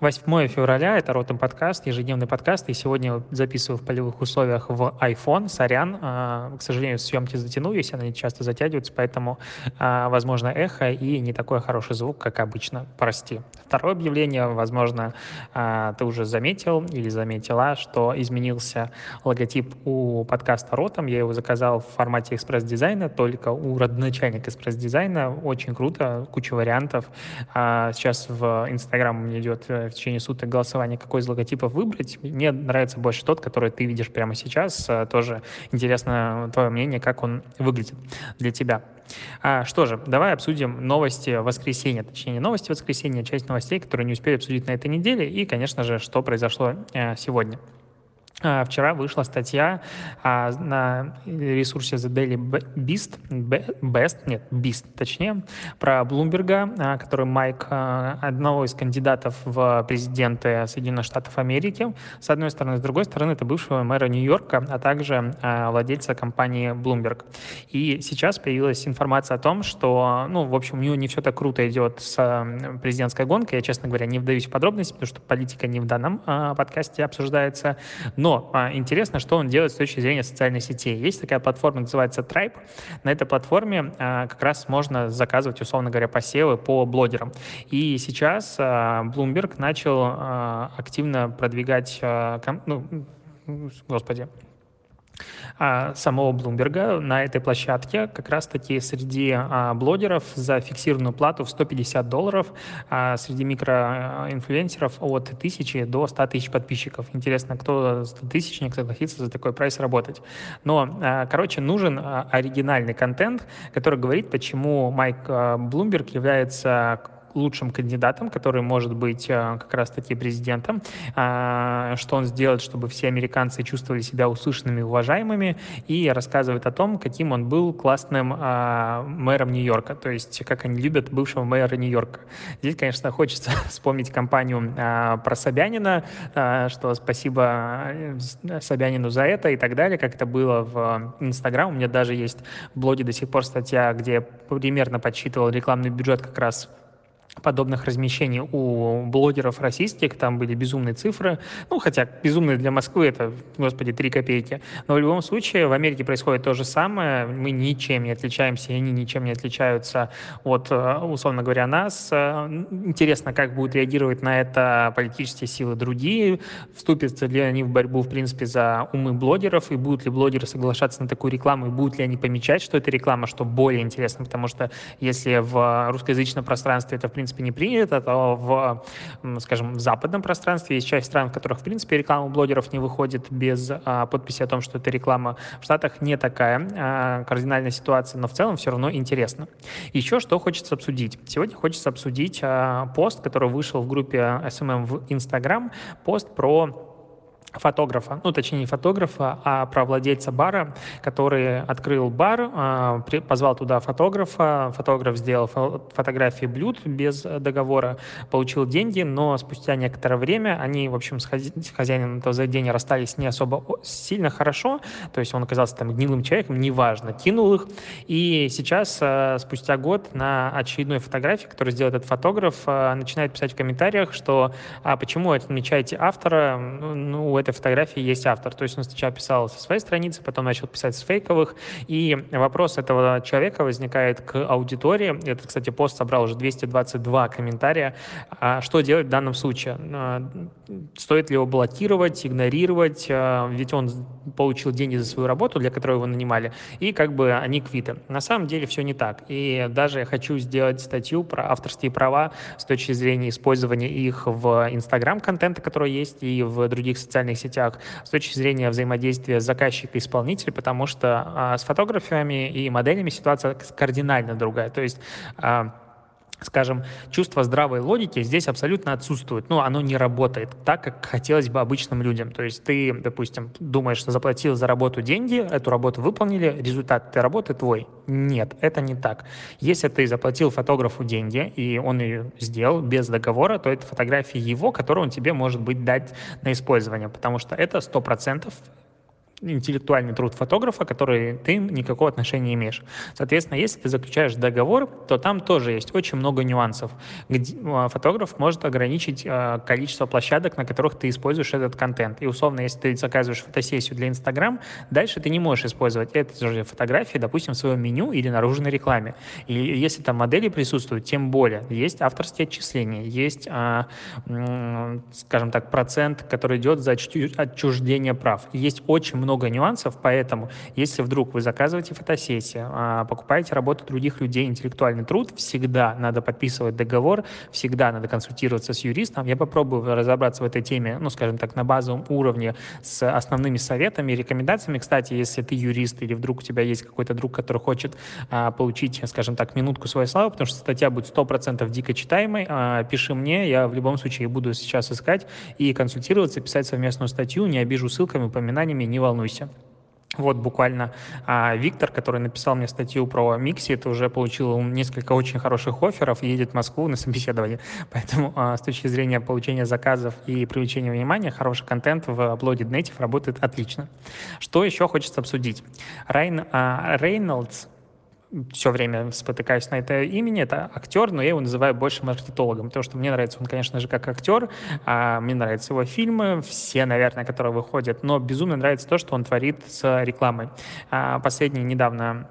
8 февраля, это Ротом подкаст, ежедневный подкаст, и сегодня записываю в полевых условиях в iPhone, сорян, а, к сожалению, съемки затянулись, они часто затягиваются, поэтому, а, возможно, эхо и не такой хороший звук, как обычно, прости. Второе объявление, возможно, а, ты уже заметил или заметила, что изменился логотип у подкаста Ротом, я его заказал в формате экспресс-дизайна, только у родоначальника экспресс-дизайна, очень круто, куча вариантов. Сейчас в Инстаграме у меня идет э, в течение суток голосование, какой из логотипов выбрать. Мне нравится больше тот, который ты видишь прямо сейчас. Э, тоже интересно твое мнение, как он выглядит для тебя. А, что же, давай обсудим новости воскресенья, точнее не новости воскресенья, а часть новостей, которые не успели обсудить на этой неделе, и, конечно же, что произошло э, сегодня. А, вчера вышла статья а, на ресурсе The Daily Beast, Best, нет, Beast точнее, про Блумберга, а, который Майк, одного из кандидатов в президенты Соединенных Штатов Америки, с одной стороны, с другой стороны, это бывшего мэра Нью-Йорка, а также а, владельца компании Bloomberg. И сейчас появилась информация о том, что, ну, в общем, у него не все так круто идет с президентской гонкой. Я, честно говоря, не вдаюсь в подробности, потому что политика не в данном подкасте обсуждается, но но а, интересно, что он делает с точки зрения социальной сети. Есть такая платформа, называется Tribe. На этой платформе а, как раз можно заказывать, условно говоря, посевы по блогерам. И сейчас а, Bloomberg начал а, активно продвигать, а, ком, ну, господи, а, самого Блумберга на этой площадке как раз-таки среди а, блогеров за фиксированную плату в 150 долларов, а среди микроинфлюенсеров от 1000 до 100 тысяч подписчиков. Интересно, кто 100 тысячник согласится за такой прайс работать. Но, а, короче, нужен а, оригинальный контент, который говорит, почему Майк а, Блумберг является лучшим кандидатом, который может быть э, как раз-таки президентом, а, что он сделает, чтобы все американцы чувствовали себя услышанными и уважаемыми, и рассказывает о том, каким он был классным а, мэром Нью-Йорка, то есть как они любят бывшего мэра Нью-Йорка. Здесь, конечно, хочется вспомнить кампанию а, про Собянина, что спасибо э, Собянину за это и так далее, как это было в Инстаграм. У меня даже есть в блоге до сих пор статья, где я примерно подсчитывал рекламный бюджет как раз подобных размещений у блогеров российских, там были безумные цифры, ну, хотя безумные для Москвы это, господи, 3 копейки, но в любом случае в Америке происходит то же самое, мы ничем не отличаемся, и они ничем не отличаются от, э, условно говоря, нас. Э, интересно, как будут реагировать на это политические силы другие, вступятся ли они в борьбу, в принципе, за умы блогеров, и будут ли блогеры соглашаться на такую рекламу, и будут ли они помечать, что это реклама, что более интересно, потому что если в русскоязычном пространстве это, в принципе, принципе, не принято, то в, скажем, в западном пространстве есть часть стран, в которых, в принципе, реклама блогеров не выходит без а, подписи о том, что это реклама. В Штатах не такая а, кардинальная ситуация, но в целом все равно интересно. Еще что хочется обсудить. Сегодня хочется обсудить а, пост, который вышел в группе SMM в Instagram, пост про фотографа, ну, точнее, не фотографа, а про владельца бара, который открыл бар, а, позвал туда фотографа, фотограф сделал фотографии блюд без договора, получил деньги, но спустя некоторое время они, в общем, с хозяином этого заведения расстались не особо сильно хорошо, то есть он оказался там гнилым человеком, неважно, кинул их, и сейчас, а, спустя год, на очередной фотографии, которую сделал этот фотограф, а, начинает писать в комментариях, что а почему отмечаете автора, ну, этой фотографии есть автор. То есть он сначала писал со своей страницы, потом начал писать с фейковых. И вопрос этого человека возникает к аудитории. Этот, кстати, пост собрал уже 222 комментария. А что делать в данном случае? А, стоит ли его блокировать, игнорировать? А, ведь он получил деньги за свою работу, для которой его нанимали, и как бы они квиты. На самом деле все не так. И даже я хочу сделать статью про авторские права с точки зрения использования их в Инстаграм-контента, который есть, и в других социальных социальных сетях с точки зрения взаимодействия заказчика и исполнителя, потому что а, с фотографами и моделями ситуация кардинально другая. То есть а, скажем, чувство здравой логики здесь абсолютно отсутствует. Ну, оно не работает так, как хотелось бы обычным людям. То есть ты, допустим, думаешь, что заплатил за работу деньги, эту работу выполнили, результат этой работы твой. Нет, это не так. Если ты заплатил фотографу деньги, и он ее сделал без договора, то это фотография его, которую он тебе может быть дать на использование, потому что это 100% интеллектуальный труд фотографа, который ты никакого отношения не имеешь. Соответственно, если ты заключаешь договор, то там тоже есть очень много нюансов. Где а, фотограф может ограничить э, количество площадок, на которых ты используешь этот контент. И условно, если ты заказываешь фотосессию для Инстаграм, дальше ты не можешь использовать эти же фотографии, допустим, в своем меню или наружной рекламе. И если там модели присутствуют, тем более. Есть авторские отчисления, есть, э, скажем так, процент, который идет за отчуждение прав. Есть очень много много нюансов, поэтому если вдруг вы заказываете фотосессию, а, покупаете работу других людей, интеллектуальный труд, всегда надо подписывать договор, всегда надо консультироваться с юристом. Я попробую разобраться в этой теме, ну, скажем так, на базовом уровне с основными советами и рекомендациями. Кстати, если ты юрист или вдруг у тебя есть какой-то друг, который хочет а, получить, скажем так, минутку своей славы, потому что статья будет 100% дико читаемой, а, пиши мне, я в любом случае буду сейчас искать и консультироваться, писать совместную статью, не обижу ссылками, упоминаниями, не волнуйся волнуйся. Вот буквально а, Виктор, который написал мне статью про Микси, это уже получил несколько очень хороших офферов, едет в Москву на собеседование. Поэтому а, с точки зрения получения заказов и привлечения внимания, хороший контент в Uploaded Native работает отлично. Что еще хочется обсудить? Райан а, Рейнольдс, все время спотыкаюсь на это имени, это актер, но я его называю больше маркетологом, потому что мне нравится он, конечно же, как актер, а мне нравятся его фильмы, все, наверное, которые выходят, но безумно нравится то, что он творит с рекламой. А последний недавно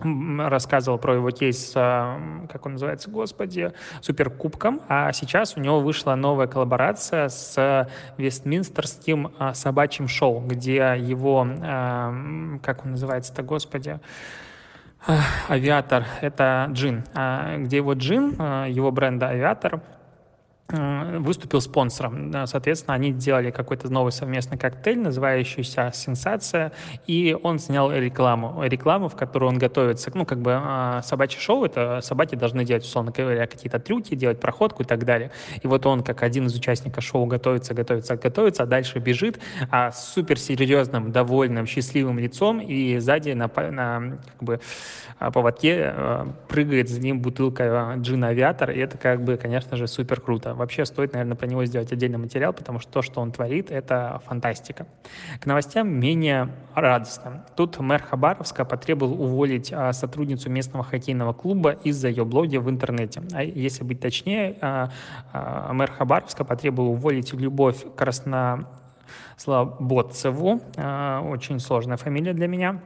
рассказывал про его кейс, как он называется, господи, суперкубком, а сейчас у него вышла новая коллаборация с Вестминстерским а, собачьим шоу, где его, как он называется-то, господи, Авиатор — это джин, а где его джин, а, его бренда Авиатор — выступил спонсором. Соответственно, они делали какой-то новый совместный коктейль, называющийся «Сенсация», и он снял рекламу. Рекламу, в которую он готовится. Ну, как бы а, собачье шоу — это собаки должны делать, условно говоря, какие-то трюки, делать проходку и так далее. И вот он, как один из участников шоу, готовится, готовится, готовится, а дальше бежит а, с суперсерьезным, довольным, счастливым лицом, и сзади на, на как бы, а, поводке а, прыгает за ним бутылка джина «Авиатор», и это, как бы, конечно же, супер круто вообще стоит, наверное, про него сделать отдельный материал, потому что то, что он творит, это фантастика. К новостям менее радостно. Тут мэр Хабаровска потребовал уволить а, сотрудницу местного хоккейного клуба из-за ее блоги в интернете. А если быть точнее, а, а, мэр Хабаровска потребовал уволить Любовь Краснослободцеву, очень сложная фамилия для меня,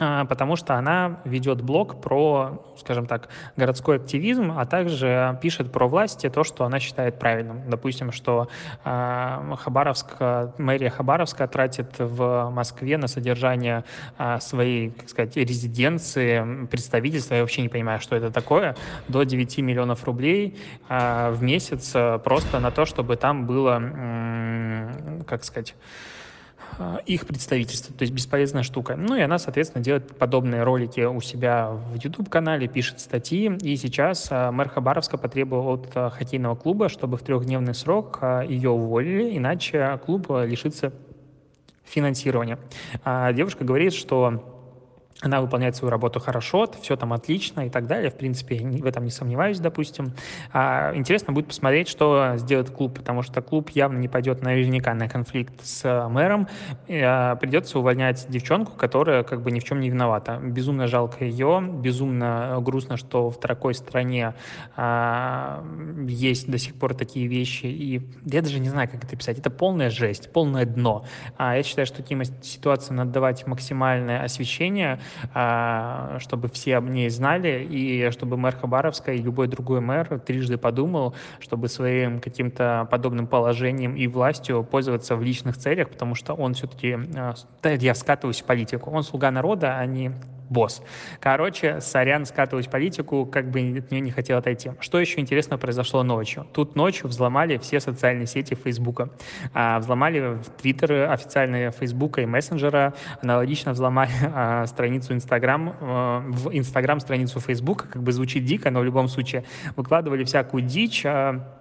потому что она ведет блог про, скажем так, городской активизм, а также пишет про власти то, что она считает правильным. Допустим, что э, Хабаровск, мэрия Хабаровска тратит в Москве на содержание э, своей, как сказать, резиденции, представительства, я вообще не понимаю, что это такое, до 9 миллионов рублей в месяц просто на то, чтобы там было, как сказать, а, их представительство, то есть бесполезная штука. Ну и она, соответственно, делает подобные ролики у себя в YouTube-канале, пишет статьи, и сейчас а, мэр Хабаровска потребовал от а, хоккейного клуба, чтобы в трехдневный срок ее уволили, иначе клуб лишится финансирования. Девушка говорит, что она выполняет свою работу хорошо, все там отлично и так далее. В принципе, в этом не сомневаюсь, допустим. А, интересно будет посмотреть, что сделает клуб, потому что клуб явно не пойдет наверняка на конфликт с мэром. И, а, придется увольнять девчонку, которая как бы ни в чем не виновата. Безумно жалко ее, безумно грустно, что в такой стране а, есть до сих пор такие вещи. И я даже не знаю, как это писать. Это полная жесть, полное дно. А, я считаю, что таким ситуациям надо давать максимальное освещение, чтобы все об ней знали, и чтобы мэр Хабаровска и любой другой мэр трижды подумал, чтобы своим каким-то подобным положением и властью пользоваться в личных целях, потому что он все-таки, а, я скатываюсь в политику, он слуга народа, а не босс. Короче, сорян, скатываюсь в политику, как бы от нее не хотел отойти. Что еще интересно произошло ночью? Тут ночью взломали все социальные сети Фейсбука. А, взломали Твиттеры официальные Фейсбука и мессенджера, аналогично взломали а, страницы страницу Инстаграм, э, в Инстаграм страницу Фейсбука, как бы звучит дико, но в любом случае выкладывали всякую дичь, а,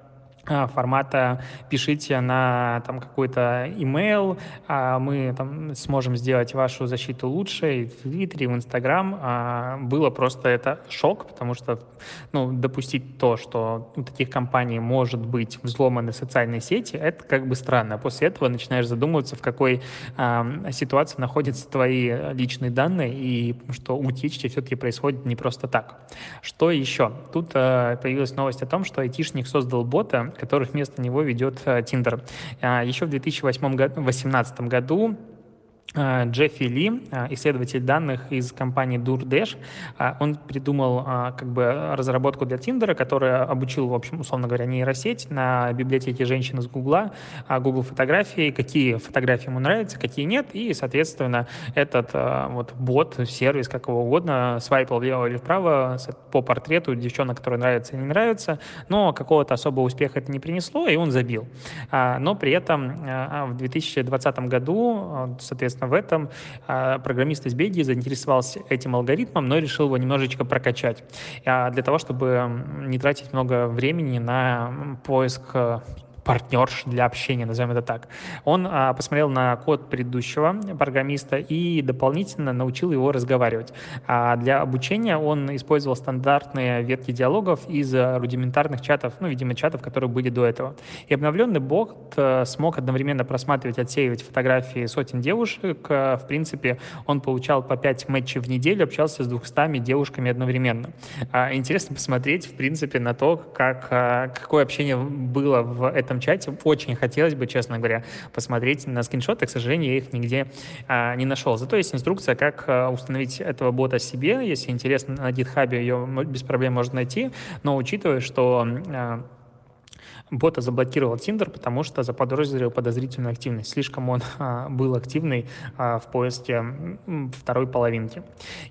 формата пишите на там какой-то email, а мы там сможем сделать вашу защиту лучше и в Твиттере, в Инстаграм. А, было просто это шок, потому что ну, допустить то, что у таких компаний может быть взломаны социальные сети, это как бы странно. После этого начинаешь задумываться, в какой а, ситуации находятся твои личные данные и что утечки все-таки происходят не просто так. Что еще? Тут а, появилась новость о том, что айтишник создал бота, который вместо него ведет э, Tinder. А, Еще в 2018 году Э, Джеффи Ли, э, исследователь данных из компании DoorDash, э, он придумал как бы разработку для Тиндера, которая обучил, в общем, условно говоря, нейросеть на библиотеке женщин из Гугла, Google фотографии, какие фотографии ему нравятся, какие нет, и, соответственно, этот вот бот, сервис, как его угодно, свайпал влево или вправо по портрету девчонок, которые нравятся и не нравятся, но какого-то особого успеха это не принесло, и он забил. Но при этом в 2020 году, соответственно, Соответственно, в этом а, программист из Бельгии заинтересовался этим алгоритмом, но решил его немножечко прокачать а, для того, чтобы не тратить много времени на поиск партнерш для общения, назовем это так. Он а, посмотрел на код предыдущего программиста и дополнительно научил его разговаривать. А для обучения он использовал стандартные ветки диалогов из рудиментарных чатов, ну, видимо, чатов, которые были до этого. И обновленный бот а, смог одновременно просматривать, отсеивать фотографии сотен девушек. А, в принципе, он получал по 5 матчей в неделю, общался с 200 девушками одновременно. А, интересно посмотреть, в принципе, на то, как, а, какое общение было в этом чате. Очень хотелось бы, честно говоря, посмотреть на скриншоты. К сожалению, я их нигде а, не нашел. Зато есть инструкция, как а, установить этого бота себе. Если интересно, на GitHub ее без проблем можно найти. Но учитывая, что а, бота заблокировал Тиндер, потому что заподозрил подозрительную активность. Слишком он а, был активный а, в поиске второй половинки.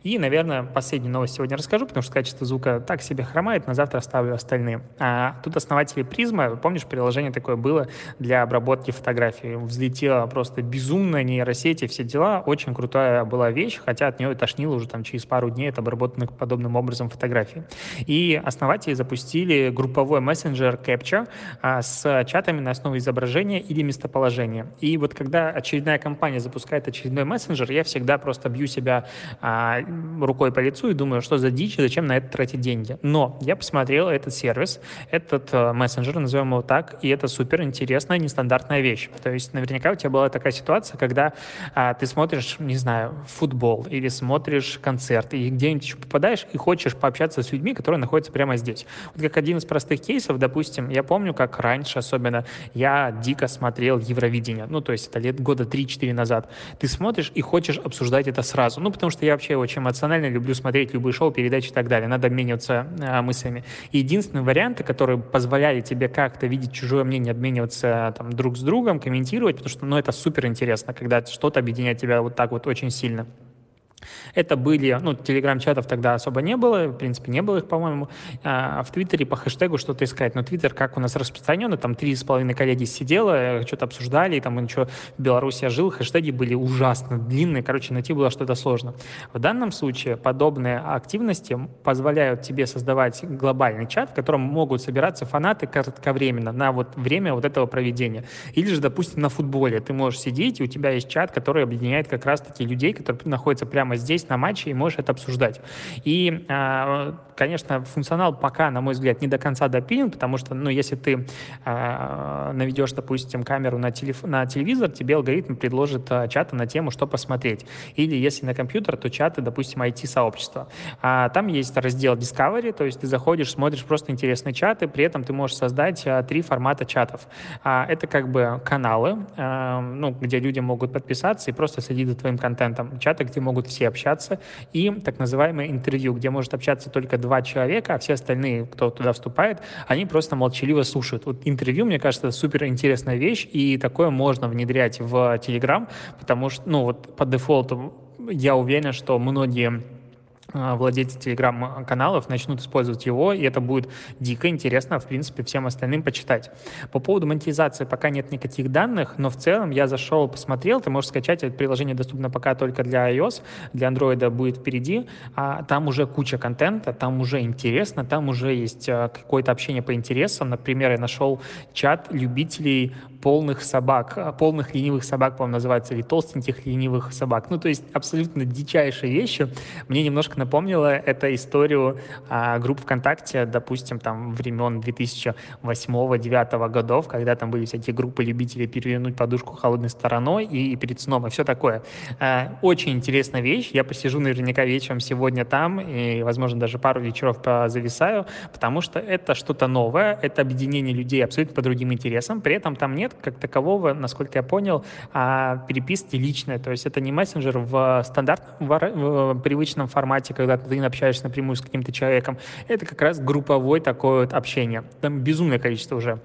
И, наверное, последнюю новость сегодня расскажу, потому что качество звука так себе хромает, на завтра оставлю остальные. А, тут основатели Призма, помнишь, приложение такое было для обработки фотографий. Взлетела просто безумная нейросеть и все дела. Очень крутая была вещь, хотя от нее тошнило уже там через пару дней от обработанных подобным образом фотографий. И основатели запустили групповой мессенджер Capture, а, с чатами на основе изображения или местоположения. И вот когда очередная компания запускает очередной мессенджер, я всегда просто бью себя а, рукой по лицу и думаю, что за дичь, зачем на это тратить деньги. Но я посмотрел этот сервис, этот а, мессенджер, назовем его так, и это супер интересная, нестандартная вещь. То есть наверняка у тебя была такая ситуация, когда а, ты смотришь, не знаю, футбол или смотришь концерт, и где-нибудь еще попадаешь и хочешь пообщаться с людьми, которые находятся прямо здесь. Вот как один из простых кейсов, допустим, я помню, как раньше особенно я дико смотрел Евровидение, ну, то есть это лет года 3-4 назад. Ты смотришь и хочешь обсуждать это сразу, ну, потому что я вообще очень эмоционально люблю смотреть любые шоу, передачи и так далее, надо обмениваться э, мыслями. И единственные варианты, которые позволяли тебе как-то видеть чужое мнение, обмениваться там друг с другом, комментировать, потому что, ну, это супер интересно, когда что-то объединяет тебя вот так вот очень сильно. Это были, ну, телеграм-чатов тогда особо не было, в принципе, не было их, по-моему. А в Твиттере по хэштегу что-то искать. Но Твиттер, как у нас распространенный, там три с половиной коллеги сидело, что-то обсуждали, и там еще в Беларуси я жил, хэштеги были ужасно длинные, короче, найти было что-то сложно. В данном случае подобные активности позволяют тебе создавать глобальный чат, в котором могут собираться фанаты кратковременно на вот время вот этого проведения. Или же, допустим, на футболе ты можешь сидеть, и у тебя есть чат, который объединяет как раз-таки людей, которые находятся прямо здесь, на матче, и можешь это обсуждать. И, а, конечно, функционал пока, на мой взгляд, не до конца допилен, потому что, ну, если ты а, наведешь, допустим, камеру на, телеф... на телевизор, тебе алгоритм предложит а, чаты на тему, что посмотреть. Или если на компьютер, то чаты, допустим, IT-сообщества. А, там есть раздел Discovery, то есть ты заходишь, смотришь просто интересные чаты, при этом ты можешь создать а, три формата чатов. А, это как бы каналы, а, ну, где люди могут подписаться и просто следить за твоим контентом. Чаты, где могут все общаться, и так называемое интервью, где может общаться только два человека, а все остальные, кто туда вступает, они просто молчаливо слушают. Вот интервью, мне кажется, супер интересная вещь, и такое можно внедрять в Telegram, потому что, ну, вот по дефолту я уверен, что многие владельцы телеграм-каналов начнут использовать его, и это будет дико интересно, в принципе, всем остальным почитать. По поводу монетизации пока нет никаких данных, но в целом я зашел, посмотрел, ты можешь скачать, это приложение доступно пока только для iOS, для Android будет впереди, а там уже куча контента, там уже интересно, там уже есть а, какое-то общение по интересам, например, я нашел чат любителей полных собак, а, полных ленивых собак, по-моему, называется, или толстеньких ленивых собак. Ну, то есть абсолютно дичайшие вещи. Мне немножко напомнило это историю а, групп ВКонтакте, допустим, там времен 2008-2009 годов, когда там были всякие группы любителей перевернуть подушку холодной стороной и, и перед сном, и все такое. А, очень интересная вещь. Я посижу наверняка вечером сегодня там, и, возможно, даже пару вечеров зависаю, потому что это что-то новое, это объединение людей абсолютно по другим интересам, при этом там нет нет как такового, насколько я понял, а переписки личные. То есть это не мессенджер в стандартном, в привычном формате, когда ты общаешься напрямую с каким-то человеком. Это как раз групповой такое вот общение. Там безумное количество уже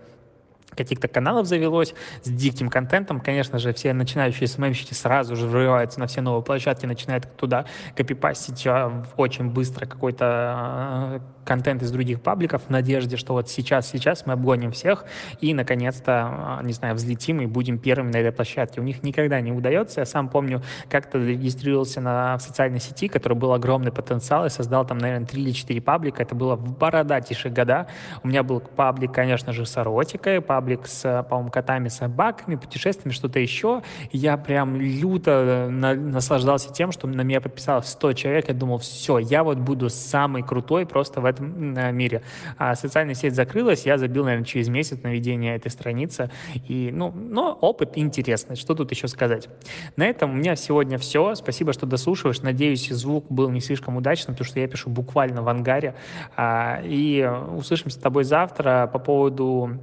каких-то каналов завелось с диким контентом. Конечно же, все начинающие СММщики сразу же врываются на все новые площадки, начинают туда копипастить а, очень быстро какой-то а, контент из других пабликов в надежде, что вот сейчас, сейчас мы обгоним всех и, наконец-то, а, не знаю, взлетим и будем первыми на этой площадке. У них никогда не удается. Я сам помню, как-то регистрировался на социальной сети, который был огромный потенциал, и создал там, наверное, 3 или 4 паблика. Это было в бородатейшие года. У меня был паблик, конечно же, с эротикой, паблик с, по-моему, котами, собаками, путешествиями, что-то еще. Я прям люто на, наслаждался тем, что на меня подписалось 100 человек. Я думал, все, я вот буду самый крутой просто в этом мире. А социальная сеть закрылась, я забил, наверное, через месяц на ведение этой страницы. И, ну, но опыт интересный, что тут еще сказать. На этом у меня сегодня все. Спасибо, что дослушиваешь. Надеюсь, звук был не слишком удачным, потому что я пишу буквально в ангаре. А, и услышимся с тобой завтра по поводу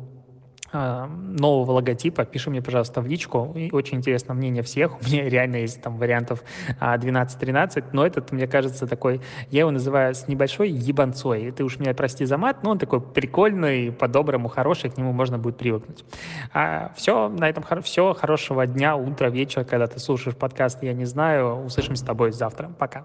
нового логотипа, пиши мне, пожалуйста, в личку. И очень интересно мнение всех. У меня реально есть там вариантов 12-13, а, но этот, мне кажется, такой, я его называю с небольшой ебанцой. Ты уж меня прости за мат, но он такой прикольный, по-доброму хороший, к нему можно будет привыкнуть. А, все, на этом все. Хорошего дня, утра, вечера, когда ты слушаешь подкаст, я не знаю. Услышимся с тобой завтра. Пока.